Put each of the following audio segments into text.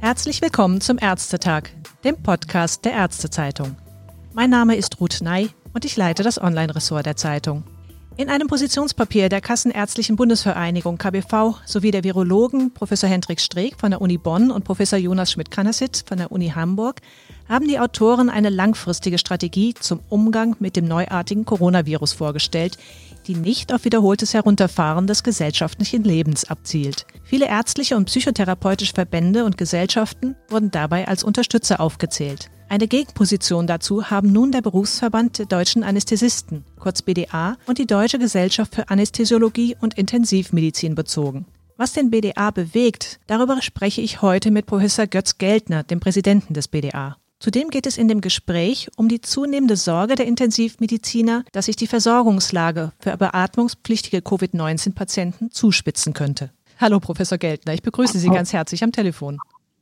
Herzlich willkommen zum Ärztetag, dem Podcast der Ärztezeitung. Mein Name ist Ruth Ney und ich leite das Online-Ressort der Zeitung. In einem Positionspapier der Kassenärztlichen Bundesvereinigung KBV sowie der Virologen Professor Hendrik Streeck von der Uni Bonn und Professor Jonas Schmidt-Kanasitz von der Uni Hamburg haben die Autoren eine langfristige Strategie zum Umgang mit dem neuartigen Coronavirus vorgestellt, die nicht auf wiederholtes Herunterfahren des gesellschaftlichen Lebens abzielt. Viele ärztliche und psychotherapeutische Verbände und Gesellschaften wurden dabei als Unterstützer aufgezählt. Eine Gegenposition dazu haben nun der Berufsverband der deutschen Anästhesisten, kurz BDA, und die Deutsche Gesellschaft für Anästhesiologie und Intensivmedizin bezogen. Was den BDA bewegt, darüber spreche ich heute mit Professor Götz Geldner, dem Präsidenten des BDA. Zudem geht es in dem Gespräch um die zunehmende Sorge der Intensivmediziner, dass sich die Versorgungslage für beatmungspflichtige Covid-19-Patienten zuspitzen könnte. Hallo, Professor Geldner, ich begrüße Sie ganz herzlich am Telefon.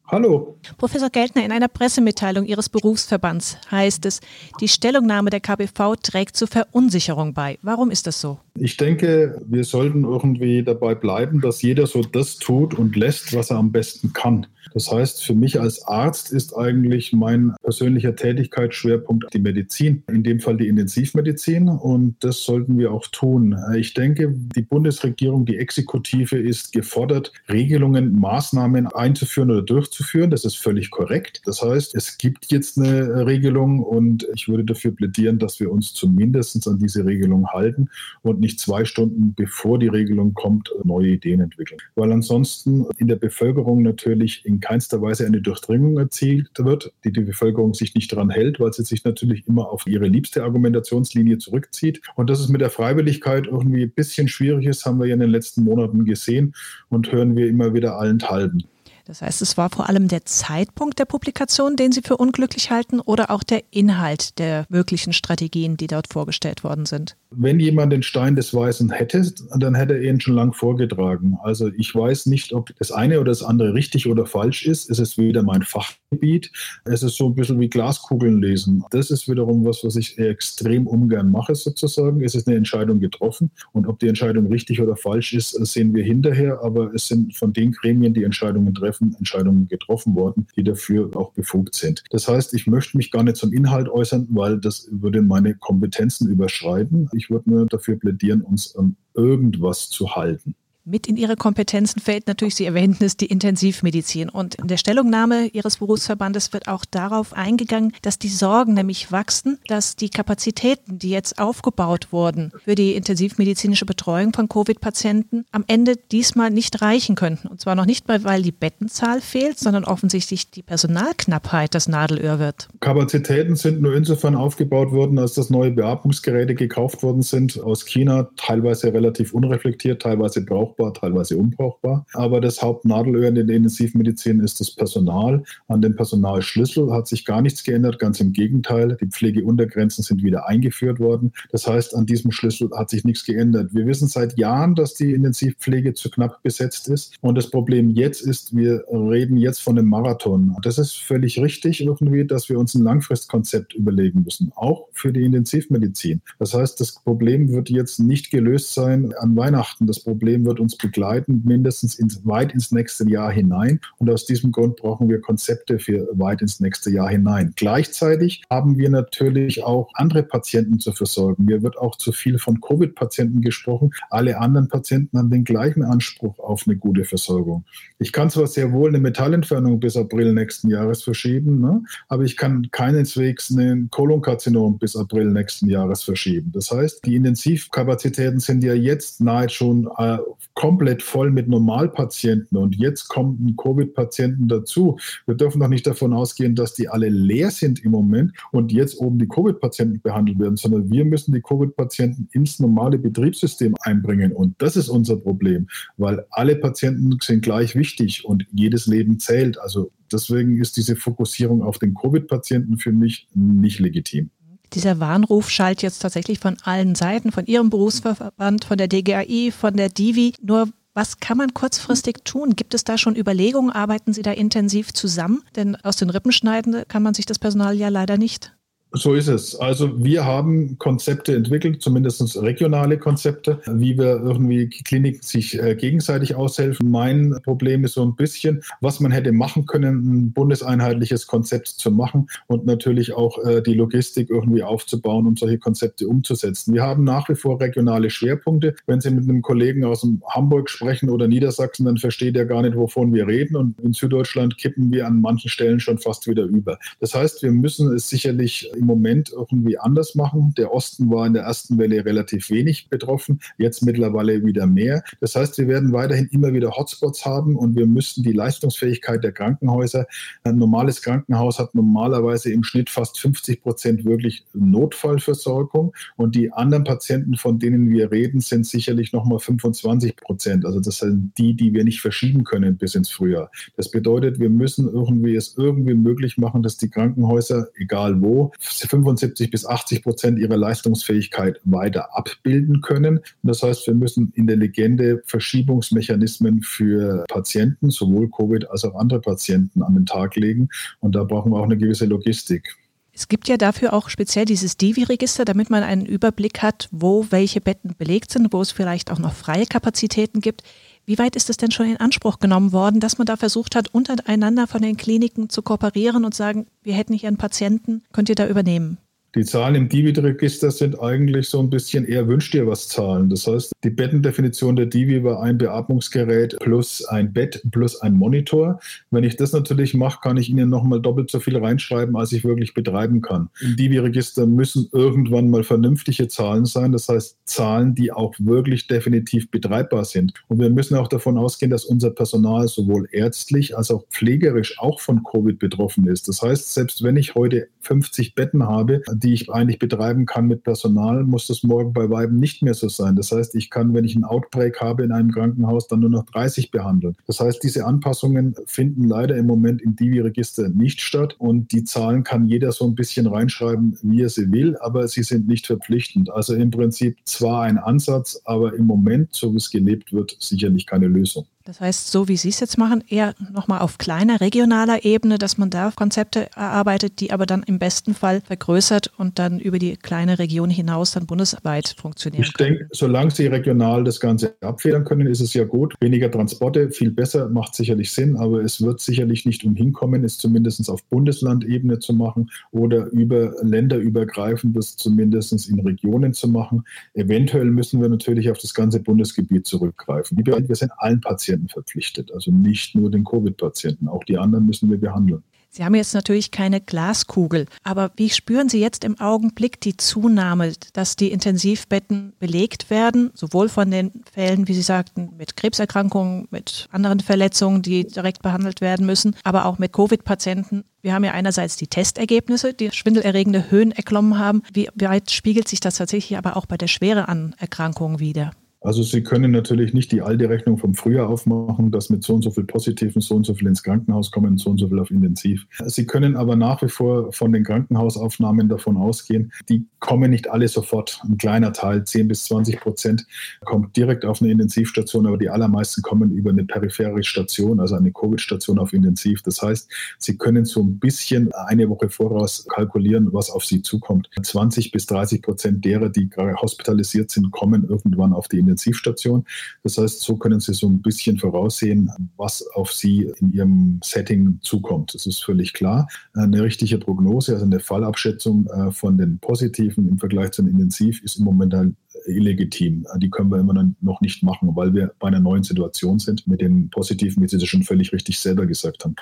Hallo. Professor Geltner, in einer Pressemitteilung Ihres Berufsverbands heißt es, die Stellungnahme der KBV trägt zur Verunsicherung bei. Warum ist das so? Ich denke, wir sollten irgendwie dabei bleiben, dass jeder so das tut und lässt, was er am besten kann. Das heißt, für mich als Arzt ist eigentlich mein persönlicher Tätigkeitsschwerpunkt die Medizin, in dem Fall die Intensivmedizin und das sollten wir auch tun. Ich denke, die Bundesregierung, die Exekutive ist gefordert, Regelungen, Maßnahmen einzuführen oder durchzuführen. Das ist völlig korrekt. Das heißt, es gibt jetzt eine Regelung und ich würde dafür plädieren, dass wir uns zumindest an diese Regelung halten und nicht zwei Stunden bevor die Regelung kommt, neue Ideen entwickeln. Weil ansonsten in der Bevölkerung natürlich in keinster Weise eine Durchdringung erzielt wird, die die Bevölkerung sich nicht daran hält, weil sie sich natürlich immer auf ihre liebste Argumentationslinie zurückzieht. Und dass es mit der Freiwilligkeit irgendwie ein bisschen schwierig ist, haben wir ja in den letzten Monaten gesehen und hören wir immer wieder allenthalben. Das heißt, es war vor allem der Zeitpunkt der Publikation, den Sie für unglücklich halten, oder auch der Inhalt der möglichen Strategien, die dort vorgestellt worden sind? Wenn jemand den Stein des Weißen hätte, dann hätte er ihn schon lang vorgetragen. Also ich weiß nicht, ob das eine oder das andere richtig oder falsch ist. Es ist wieder mein Fachgebiet. Es ist so ein bisschen wie Glaskugeln lesen. Das ist wiederum was, was ich extrem ungern mache sozusagen. Es ist eine Entscheidung getroffen und ob die Entscheidung richtig oder falsch ist, sehen wir hinterher. Aber es sind von den Gremien, die Entscheidungen treffen, Entscheidungen getroffen worden, die dafür auch befugt sind. Das heißt, ich möchte mich gar nicht zum Inhalt äußern, weil das würde meine Kompetenzen überschreiten. Ich würde nur dafür plädieren, uns an irgendwas zu halten. Mit in Ihre Kompetenzen fällt natürlich, Sie erwähnten es, die Intensivmedizin. Und in der Stellungnahme Ihres Berufsverbandes wird auch darauf eingegangen, dass die Sorgen nämlich wachsen, dass die Kapazitäten, die jetzt aufgebaut wurden für die intensivmedizinische Betreuung von Covid-Patienten, am Ende diesmal nicht reichen könnten. Und zwar noch nicht mal, weil die Bettenzahl fehlt, sondern offensichtlich die Personalknappheit das Nadelöhr wird. Kapazitäten sind nur insofern aufgebaut worden, als dass neue Beatmungsgeräte gekauft worden sind aus China, teilweise relativ unreflektiert, teilweise braucht brauchbar, teilweise unbrauchbar. Aber das Hauptnadelöhr in der Intensivmedizin ist das Personal. An dem Personalschlüssel hat sich gar nichts geändert, ganz im Gegenteil. Die Pflegeuntergrenzen sind wieder eingeführt worden. Das heißt, an diesem Schlüssel hat sich nichts geändert. Wir wissen seit Jahren, dass die Intensivpflege zu knapp besetzt ist. Und das Problem jetzt ist, wir reden jetzt von einem Marathon. Das ist völlig richtig irgendwie, dass wir uns ein Langfristkonzept überlegen müssen, auch für die Intensivmedizin. Das heißt, das Problem wird jetzt nicht gelöst sein an Weihnachten. Das Problem wird uns begleiten, mindestens ins, weit ins nächste Jahr hinein. Und aus diesem Grund brauchen wir Konzepte für weit ins nächste Jahr hinein. Gleichzeitig haben wir natürlich auch andere Patienten zu versorgen. Mir wird auch zu viel von Covid-Patienten gesprochen. Alle anderen Patienten haben den gleichen Anspruch auf eine gute Versorgung. Ich kann zwar sehr wohl eine Metallentfernung bis April nächsten Jahres verschieben, ne? aber ich kann keineswegs einen Kolonkarzinom bis April nächsten Jahres verschieben. Das heißt, die Intensivkapazitäten sind ja jetzt nahe schon äh, komplett voll mit Normalpatienten und jetzt kommen Covid-Patienten dazu. Wir dürfen doch nicht davon ausgehen, dass die alle leer sind im Moment und jetzt oben die Covid-Patienten behandelt werden, sondern wir müssen die Covid-Patienten ins normale Betriebssystem einbringen und das ist unser Problem, weil alle Patienten sind gleich wichtig und jedes Leben zählt. Also deswegen ist diese Fokussierung auf den Covid-Patienten für mich nicht legitim. Dieser Warnruf schallt jetzt tatsächlich von allen Seiten, von Ihrem Berufsverband, von der DGAI, von der DIVI. Nur was kann man kurzfristig tun? Gibt es da schon Überlegungen? Arbeiten Sie da intensiv zusammen? Denn aus den Rippen schneiden kann man sich das Personal ja leider nicht. So ist es. Also wir haben Konzepte entwickelt, zumindest regionale Konzepte, wie wir irgendwie Kliniken sich äh, gegenseitig aushelfen. Mein Problem ist so ein bisschen, was man hätte machen können, ein bundeseinheitliches Konzept zu machen und natürlich auch äh, die Logistik irgendwie aufzubauen, um solche Konzepte umzusetzen. Wir haben nach wie vor regionale Schwerpunkte. Wenn Sie mit einem Kollegen aus Hamburg sprechen oder Niedersachsen, dann versteht er gar nicht, wovon wir reden. Und in Süddeutschland kippen wir an manchen Stellen schon fast wieder über. Das heißt, wir müssen es sicherlich im Moment irgendwie anders machen. Der Osten war in der ersten Welle relativ wenig betroffen, jetzt mittlerweile wieder mehr. Das heißt, wir werden weiterhin immer wieder Hotspots haben und wir müssen die Leistungsfähigkeit der Krankenhäuser, ein normales Krankenhaus hat normalerweise im Schnitt fast 50 Prozent wirklich Notfallversorgung und die anderen Patienten, von denen wir reden, sind sicherlich nochmal 25 Prozent. Also das sind die, die wir nicht verschieben können bis ins Frühjahr. Das bedeutet, wir müssen irgendwie es irgendwie möglich machen, dass die Krankenhäuser, egal wo, 75 bis 80 Prozent ihrer Leistungsfähigkeit weiter abbilden können. Und das heißt, wir müssen intelligente Verschiebungsmechanismen für Patienten, sowohl Covid als auch andere Patienten, an den Tag legen. Und da brauchen wir auch eine gewisse Logistik. Es gibt ja dafür auch speziell dieses Divi-Register, damit man einen Überblick hat, wo welche Betten belegt sind, wo es vielleicht auch noch freie Kapazitäten gibt. Wie weit ist es denn schon in Anspruch genommen worden, dass man da versucht hat, untereinander von den Kliniken zu kooperieren und sagen, wir hätten hier einen Patienten, könnt ihr da übernehmen? Die Zahlen im Divi-Register sind eigentlich so ein bisschen eher wünscht dir was Zahlen. Das heißt, die Bettendefinition der Divi war ein Beatmungsgerät plus ein Bett plus ein Monitor. Wenn ich das natürlich mache, kann ich Ihnen nochmal doppelt so viel reinschreiben, als ich wirklich betreiben kann. Im Divi-Register müssen irgendwann mal vernünftige Zahlen sein. Das heißt, Zahlen, die auch wirklich definitiv betreibbar sind. Und wir müssen auch davon ausgehen, dass unser Personal sowohl ärztlich als auch pflegerisch auch von Covid betroffen ist. Das heißt, selbst wenn ich heute 50 Betten habe, die ich eigentlich betreiben kann mit Personal, muss das morgen bei Weiben nicht mehr so sein. Das heißt, ich kann, wenn ich einen Outbreak habe in einem Krankenhaus, dann nur noch 30 behandeln. Das heißt, diese Anpassungen finden leider im Moment im Divi-Register nicht statt und die Zahlen kann jeder so ein bisschen reinschreiben, wie er sie will, aber sie sind nicht verpflichtend. Also im Prinzip zwar ein Ansatz, aber im Moment, so wie es gelebt wird, sicherlich keine Lösung. Das heißt, so wie Sie es jetzt machen, eher nochmal auf kleiner regionaler Ebene, dass man da Konzepte erarbeitet, die aber dann im besten Fall vergrößert und dann über die kleine Region hinaus dann bundesweit funktionieren. Ich denke, solange Sie regional das Ganze abfedern können, ist es ja gut. Weniger Transporte, viel besser, macht sicherlich Sinn, aber es wird sicherlich nicht umhinkommen, es zumindest auf Bundeslandebene zu machen oder über länderübergreifend das zumindest in Regionen zu machen. Eventuell müssen wir natürlich auf das ganze Bundesgebiet zurückgreifen. Wir sind allen Patienten Patienten verpflichtet. Also nicht nur den Covid-Patienten, auch die anderen müssen wir behandeln. Sie haben jetzt natürlich keine Glaskugel, aber wie spüren Sie jetzt im Augenblick die Zunahme, dass die Intensivbetten belegt werden, sowohl von den Fällen, wie Sie sagten, mit Krebserkrankungen, mit anderen Verletzungen, die direkt behandelt werden müssen, aber auch mit Covid-Patienten? Wir haben ja einerseits die Testergebnisse, die schwindelerregende Höhen erklommen haben. Wie weit spiegelt sich das tatsächlich aber auch bei der Schwere an Erkrankungen wieder? Also Sie können natürlich nicht die alte Rechnung vom Frühjahr aufmachen, dass mit so und so viel Positiven so und so viel ins Krankenhaus kommen, so und so viel auf Intensiv. Sie können aber nach wie vor von den Krankenhausaufnahmen davon ausgehen, die kommen nicht alle sofort. Ein kleiner Teil, 10 bis 20 Prozent, kommt direkt auf eine Intensivstation, aber die allermeisten kommen über eine periphere Station, also eine Covid-Station auf Intensiv. Das heißt, Sie können so ein bisschen eine Woche voraus kalkulieren, was auf Sie zukommt. 20 bis 30 Prozent derer, die gerade hospitalisiert sind, kommen irgendwann auf die Intensivstation. Intensivstation. Das heißt, so können Sie so ein bisschen voraussehen, was auf Sie in Ihrem Setting zukommt. Das ist völlig klar. Eine richtige Prognose, also eine Fallabschätzung äh, von den Positiven im Vergleich zu den Intensiv ist im Moment halt illegitim. Die können wir immer noch nicht machen, weil wir bei einer neuen Situation sind mit den Positiven, wie Sie das schon völlig richtig selber gesagt haben.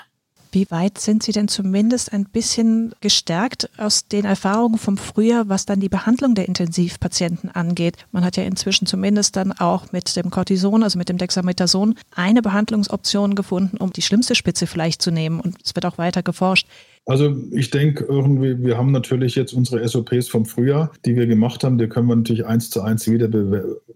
Wie weit sind Sie denn zumindest ein bisschen gestärkt aus den Erfahrungen vom Frühjahr, was dann die Behandlung der Intensivpatienten angeht? Man hat ja inzwischen zumindest dann auch mit dem Cortison, also mit dem Dexamethason, eine Behandlungsoption gefunden, um die schlimmste Spitze vielleicht zu nehmen. Und es wird auch weiter geforscht. Also ich denke irgendwie, wir haben natürlich jetzt unsere SOPs vom Frühjahr, die wir gemacht haben, die können wir natürlich eins zu eins wieder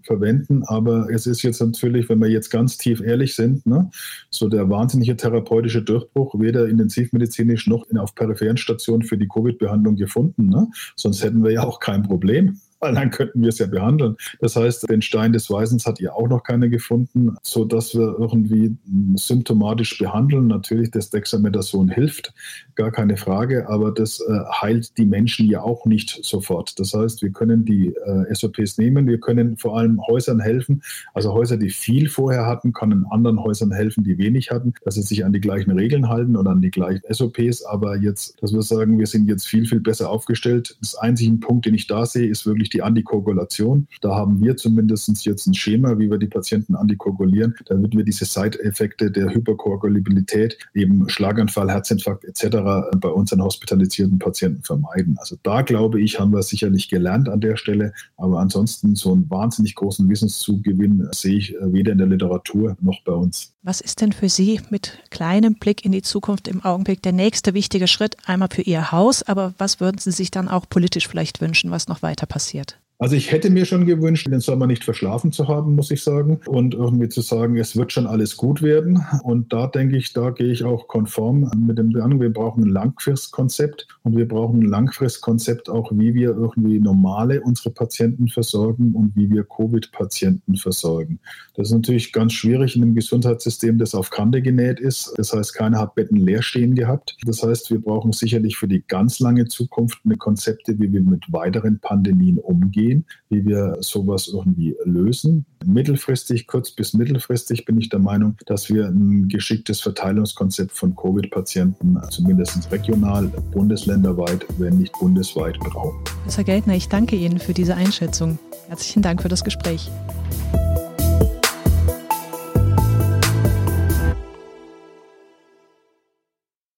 verwenden, aber es ist jetzt natürlich, wenn wir jetzt ganz tief ehrlich sind, ne, so der wahnsinnige therapeutische Durchbruch, weder intensivmedizinisch noch in, auf peripheren Stationen für die Covid-Behandlung gefunden. Ne? Sonst hätten wir ja auch kein Problem. Weil dann könnten wir es ja behandeln. Das heißt, den Stein des Weisens hat ihr auch noch keiner gefunden, sodass wir irgendwie symptomatisch behandeln. Natürlich, das Dexamethason hilft, gar keine Frage, aber das äh, heilt die Menschen ja auch nicht sofort. Das heißt, wir können die äh, SOPs nehmen, wir können vor allem Häusern helfen, also Häuser, die viel vorher hatten, können anderen Häusern helfen, die wenig hatten, dass sie sich an die gleichen Regeln halten und an die gleichen SOPs. Aber jetzt, dass wir sagen, wir sind jetzt viel, viel besser aufgestellt. Das einzige Punkt, den ich da sehe, ist wirklich Antikoagulation. Da haben wir zumindest jetzt ein Schema, wie wir die Patienten antikoagulieren, damit wir diese Side-Effekte der Hyperkoagulabilität, eben Schlaganfall, Herzinfarkt etc. bei unseren hospitalisierten Patienten vermeiden. Also da glaube ich, haben wir sicherlich gelernt an der Stelle. Aber ansonsten so einen wahnsinnig großen Wissenszugewinn sehe ich weder in der Literatur noch bei uns. Was ist denn für Sie mit kleinem Blick in die Zukunft im Augenblick der nächste wichtige Schritt? Einmal für Ihr Haus, aber was würden Sie sich dann auch politisch vielleicht wünschen, was noch weiter passiert? Also ich hätte mir schon gewünscht, den Sommer nicht verschlafen zu haben, muss ich sagen. Und irgendwie zu sagen, es wird schon alles gut werden. Und da denke ich, da gehe ich auch konform mit dem Gedanken, wir brauchen ein Langfristkonzept und wir brauchen ein Langfristkonzept auch, wie wir irgendwie normale unsere Patienten versorgen und wie wir Covid-Patienten versorgen. Das ist natürlich ganz schwierig in einem Gesundheitssystem, das auf Kante genäht ist. Das heißt, keiner hat Betten leer stehen gehabt. Das heißt, wir brauchen sicherlich für die ganz lange Zukunft eine Konzepte, wie wir mit weiteren Pandemien umgehen gehen, wie wir sowas irgendwie lösen. Mittelfristig, kurz bis mittelfristig bin ich der Meinung, dass wir ein geschicktes Verteilungskonzept von Covid-Patienten zumindest regional, bundesländerweit, wenn nicht bundesweit brauchen. Herr Geldner, ich danke Ihnen für diese Einschätzung. Herzlichen Dank für das Gespräch.